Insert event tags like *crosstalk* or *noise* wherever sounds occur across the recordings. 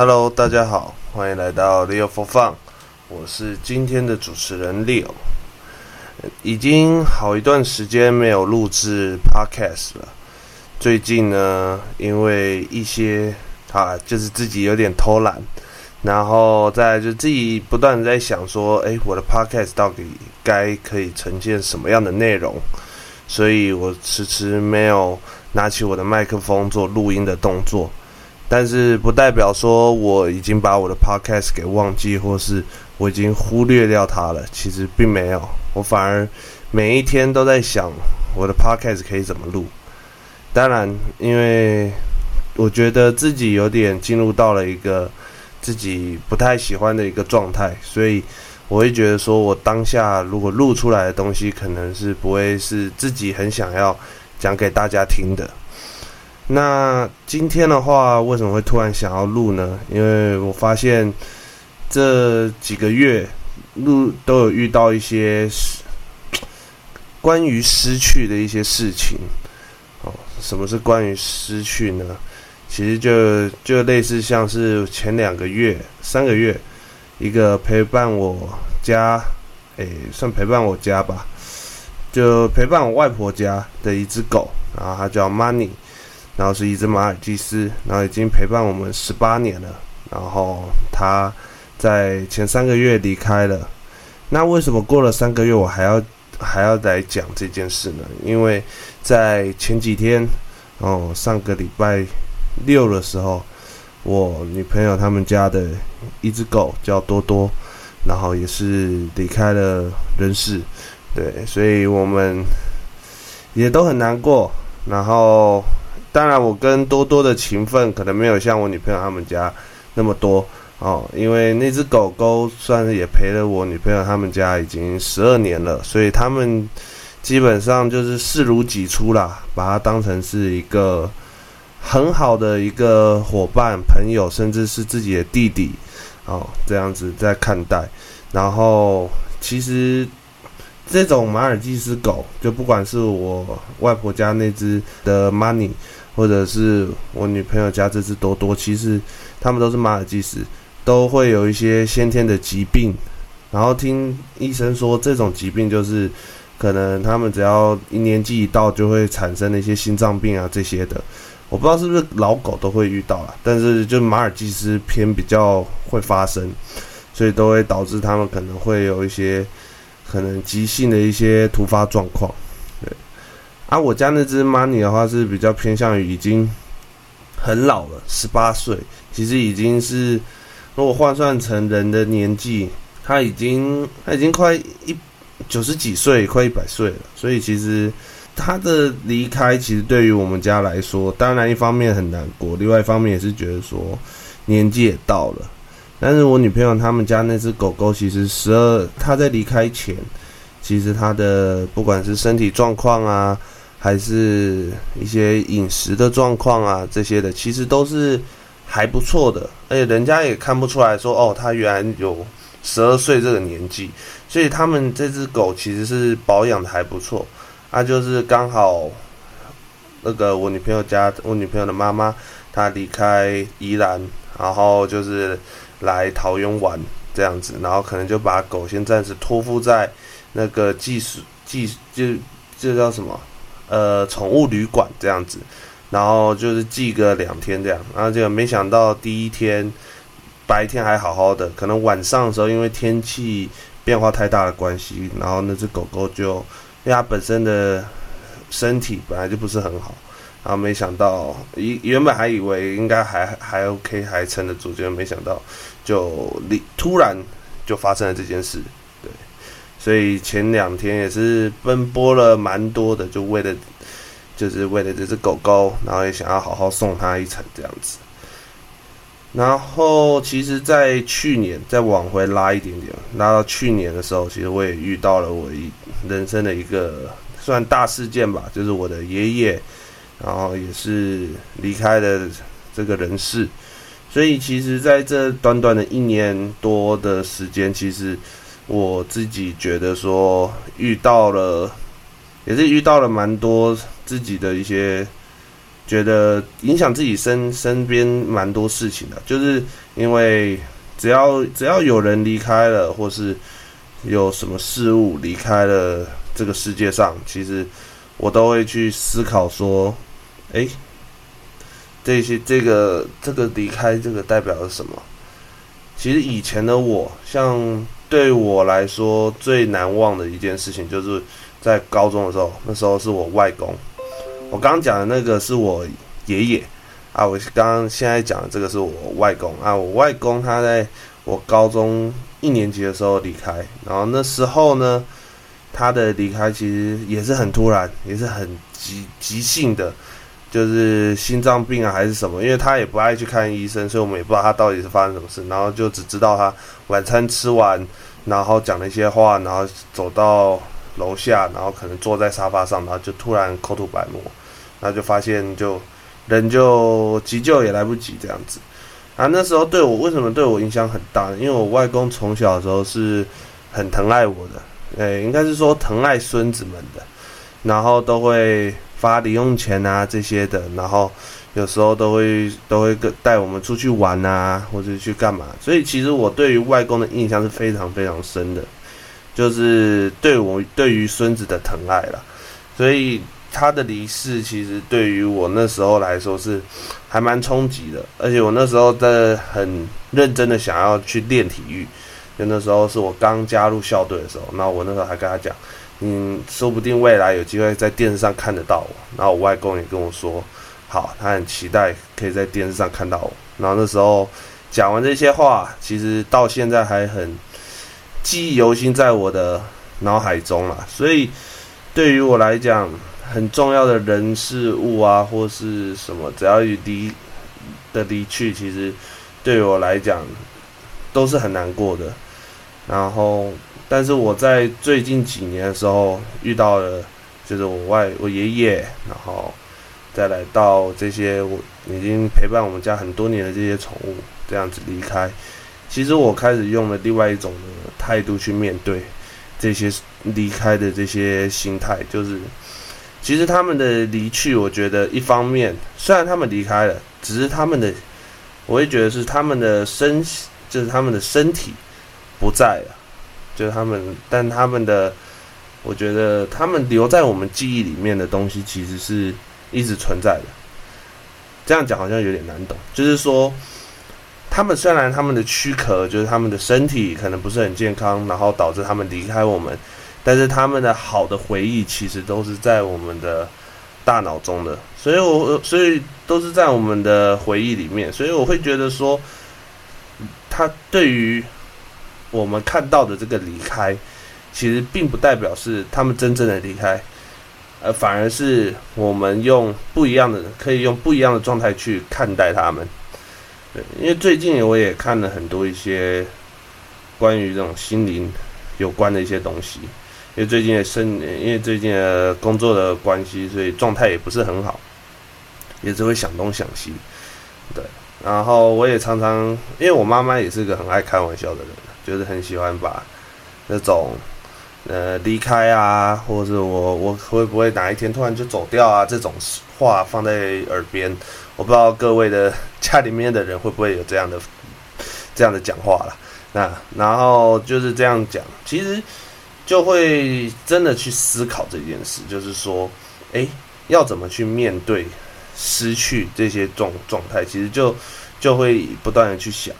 Hello，大家好，欢迎来到 Leo for Fun，我是今天的主持人 Leo。已经好一段时间没有录制 Podcast 了。最近呢，因为一些啊，就是自己有点偷懒，然后再就自己不断的在想说，诶，我的 Podcast 到底该可以呈现什么样的内容？所以我迟迟没有拿起我的麦克风做录音的动作。但是不代表说我已经把我的 Podcast 给忘记，或是我已经忽略掉它了。其实并没有。我反而每一天都在想我的 podcast 可以怎么录。当然，因为我觉得自己有点进入到了一个自己不太喜欢的一个状态，所以我会觉得说，我当下如果录出来的东西，可能是不会是自己很想要讲给大家听的。那今天的话，为什么会突然想要录呢？因为我发现这几个月。录都有遇到一些关于失去的一些事情，哦，什么是关于失去呢？其实就就类似像是前两个月、三个月，一个陪伴我家，诶，算陪伴我家吧，就陪伴我外婆家的一只狗，然后它叫 Money，然后是一只马尔济斯，然后已经陪伴我们十八年了，然后它。在前三个月离开了，那为什么过了三个月我还要还要来讲这件事呢？因为在前几天，哦，上个礼拜六的时候，我女朋友他们家的一只狗叫多多，然后也是离开了人世，对，所以我们也都很难过。然后，当然我跟多多的情分可能没有像我女朋友他们家那么多。哦，因为那只狗狗算是也陪了我女朋友他们家已经十二年了，所以他们基本上就是视如己出啦，把它当成是一个很好的一个伙伴、朋友，甚至是自己的弟弟哦，这样子在看待。然后其实这种马尔济斯狗，就不管是我外婆家那只的 Money，或者是我女朋友家这只多多，其实他们都是马尔济斯。都会有一些先天的疾病，然后听医生说，这种疾病就是可能他们只要一年纪一到就会产生的一些心脏病啊这些的，我不知道是不是老狗都会遇到啦，但是就马尔济斯偏比较会发生，所以都会导致他们可能会有一些可能急性的一些突发状况。对，啊，我家那只 Money 的话是比较偏向于已经很老了，十八岁，其实已经是。如果换算成人的年纪，他已经他已经快一九十几岁，快一百岁了。所以其实他的离开，其实对于我们家来说，当然一方面很难过，另外一方面也是觉得说年纪也到了。但是我女朋友他们家那只狗狗，其实十二，他在离开前，其实他的不管是身体状况啊，还是一些饮食的状况啊，这些的，其实都是。还不错的，而且人家也看不出来说，哦，他原来有十二岁这个年纪，所以他们这只狗其实是保养的还不错。啊，就是刚好那个我女朋友家，我女朋友的妈妈她离开宜兰，然后就是来桃园玩这样子，然后可能就把狗先暂时托付在那个寄宿寄就就叫什么呃宠物旅馆这样子。然后就是寄个两天这样，然后就没想到第一天白天还好好的，可能晚上的时候因为天气变化太大的关系，然后那只狗狗就因为它本身的身体本来就不是很好，然后没想到原原本还以为应该还还 OK 还撑得住，结果没想到就突然就发生了这件事，对，所以前两天也是奔波了蛮多的，就为了。就是为了这只狗狗，然后也想要好好送它一程这样子。然后，其实，在去年再往回拉一点点，拉到去年的时候，其实我也遇到了我一人生的一个算大事件吧，就是我的爷爷，然后也是离开了这个人世。所以，其实在这短短的一年多的时间，其实我自己觉得说遇到了。也是遇到了蛮多自己的一些觉得影响自己身身边蛮多事情的，就是因为只要只要有人离开了，或是有什么事物离开了这个世界上，其实我都会去思考说，诶，这些这个这个离开，这个代表了什么？其实以前的我，像对我来说最难忘的一件事情，就是在高中的时候，那时候是我外公。我刚刚讲的那个是我爷爷啊，我刚刚现在讲的这个是我外公啊。我外公他在我高中一年级的时候离开，然后那时候呢，他的离开其实也是很突然，也是很急急性的，就是心脏病啊还是什么，因为他也不爱去看医生，所以我们也不知道他到底是发生什么事，然后就只知道他晚餐吃完，然后讲了一些话，然后走到楼下，然后可能坐在沙发上，然后就突然口吐白沫。然后就发现，就人就急救也来不及这样子啊。那时候对我为什么对我影响很大呢？因为我外公从小的时候是很疼爱我的，诶，应该是说疼爱孙子们的，然后都会发零用钱啊这些的，然后有时候都会都会跟带我们出去玩啊，或者去干嘛。所以其实我对于外公的印象是非常非常深的，就是对我对于孙子的疼爱了。所以。他的离世其实对于我那时候来说是还蛮冲击的，而且我那时候在很认真的想要去练体育，就那时候是我刚加入校队的时候，然后我那时候还跟他讲，嗯，说不定未来有机会在电视上看得到我，然后我外公也跟我说，好，他很期待可以在电视上看到我，然后那时候讲完这些话，其实到现在还很记忆犹新在我的脑海中了，所以对于我来讲。很重要的人事物啊，或是什么，只要离的离去，其实对于我来讲都是很难过的。然后，但是我在最近几年的时候遇到了，就是我外我爷爷，然后再来到这些我已经陪伴我们家很多年的这些宠物这样子离开，其实我开始用了另外一种的态度去面对这些离开的这些心态，就是。其实他们的离去，我觉得一方面虽然他们离开了，只是他们的，我会觉得是他们的身，就是他们的身体不在了，就是他们，但他们的，我觉得他们留在我们记忆里面的东西，其实是一直存在的。这样讲好像有点难懂，就是说，他们虽然他们的躯壳，就是他们的身体可能不是很健康，然后导致他们离开我们。但是他们的好的回忆其实都是在我们的大脑中的，所以我所以都是在我们的回忆里面，所以我会觉得说，他对于我们看到的这个离开，其实并不代表是他们真正的离开，而反而是我们用不一样的，可以用不一样的状态去看待他们。对，因为最近我也看了很多一些关于这种心灵有关的一些东西。因为最近的生，因为最近的工作的关系，所以状态也不是很好，也只会想东想西，对。然后我也常常，因为我妈妈也是个很爱开玩笑的人，就是很喜欢把那种呃离开啊，或者是我我会不会哪一天突然就走掉啊这种话放在耳边，我不知道各位的家里面的人会不会有这样的这样的讲话了。那然后就是这样讲，其实。就会真的去思考这件事，就是说，诶，要怎么去面对失去这些状状态？其实就就会不断的去想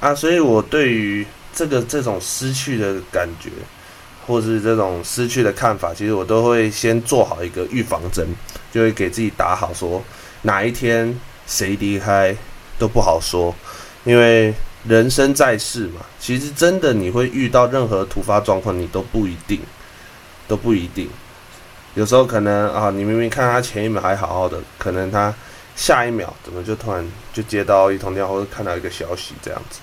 啊，所以我对于 *sniffs* 这个这种失去的感觉，或是这种失去的看法，其实我都会先做好一个预防针，就会给自己打好说，哪一天谁离开都不好说，因为。人生在世嘛，其实真的你会遇到任何突发状况，你都不一定，都不一定。有时候可能啊，你明明看他前一秒还好好的，可能他下一秒怎么就突然就接到一通电话，或者看到一个消息这样子。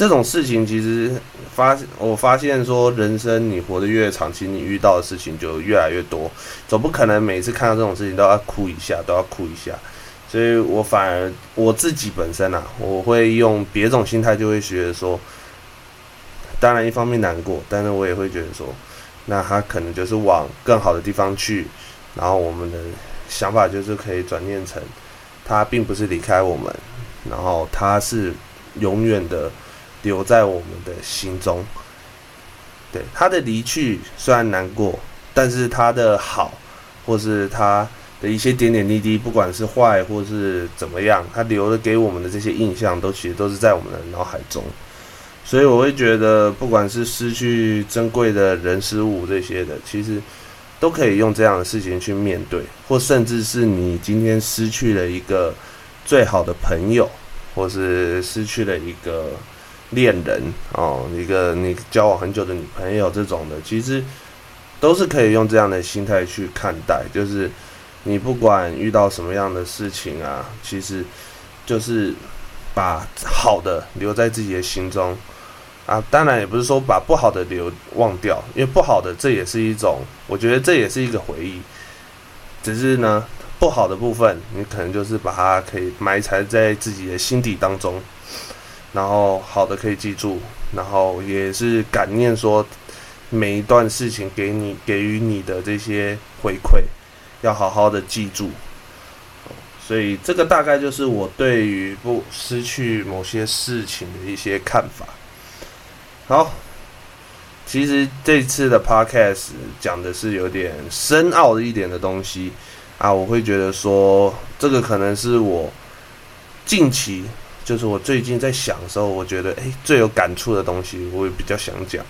这种事情其实发，我发现说，人生你活得越长，其实你遇到的事情就越来越多，总不可能每次看到这种事情都要哭一下，都要哭一下。所以我反而我自己本身啊，我会用别种心态，就会觉得说，当然一方面难过，但是我也会觉得说，那他可能就是往更好的地方去，然后我们的想法就是可以转念成，他并不是离开我们，然后他是永远的留在我们的心中。对，他的离去虽然难过，但是他的好，或是他的一些点点滴滴，不管是坏或是怎么样，他留的给我们的这些印象，都其实都是在我们的脑海中。所以我会觉得，不管是失去珍贵的人事物这些的，其实都可以用这样的事情去面对，或甚至是你今天失去了一个最好的朋友，或是失去了一个恋人哦，一个你交往很久的女朋友这种的，其实都是可以用这样的心态去看待。就是你不管遇到什么样的事情啊，其实就是把好的留在自己的心中。啊，当然也不是说把不好的留忘掉，因为不好的这也是一种，我觉得这也是一个回忆。只是呢，不好的部分你可能就是把它可以埋藏在自己的心底当中，然后好的可以记住，然后也是感念说每一段事情给你给予你的这些回馈，要好好的记住。所以这个大概就是我对于不失去某些事情的一些看法。好，其实这次的 podcast 讲的是有点深奥一点的东西啊，我会觉得说这个可能是我近期，就是我最近在想的时候，我觉得诶最有感触的东西，我也比较想讲，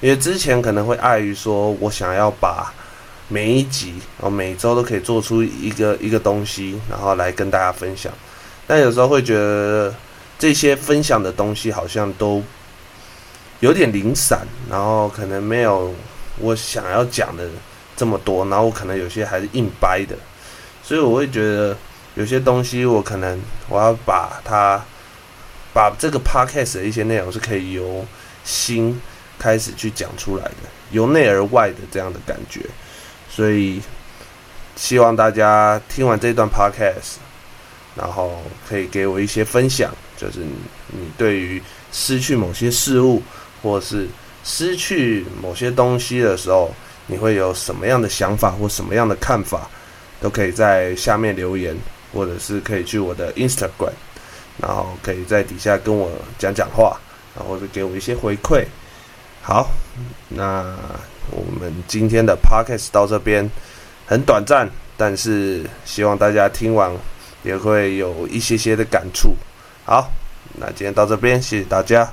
因为之前可能会碍于说我想要把每一集哦每周都可以做出一个一个东西，然后来跟大家分享，但有时候会觉得这些分享的东西好像都。有点零散，然后可能没有我想要讲的这么多，然后我可能有些还是硬掰的，所以我会觉得有些东西我可能我要把它把这个 podcast 的一些内容是可以由心开始去讲出来的，由内而外的这样的感觉，所以希望大家听完这段 podcast，然后可以给我一些分享，就是你，你对于失去某些事物。或是失去某些东西的时候，你会有什么样的想法或什么样的看法，都可以在下面留言，或者是可以去我的 Instagram，然后可以在底下跟我讲讲话，然后或者给我一些回馈。好，那我们今天的 Podcast 到这边很短暂，但是希望大家听完也会有一些些的感触。好，那今天到这边，谢谢大家。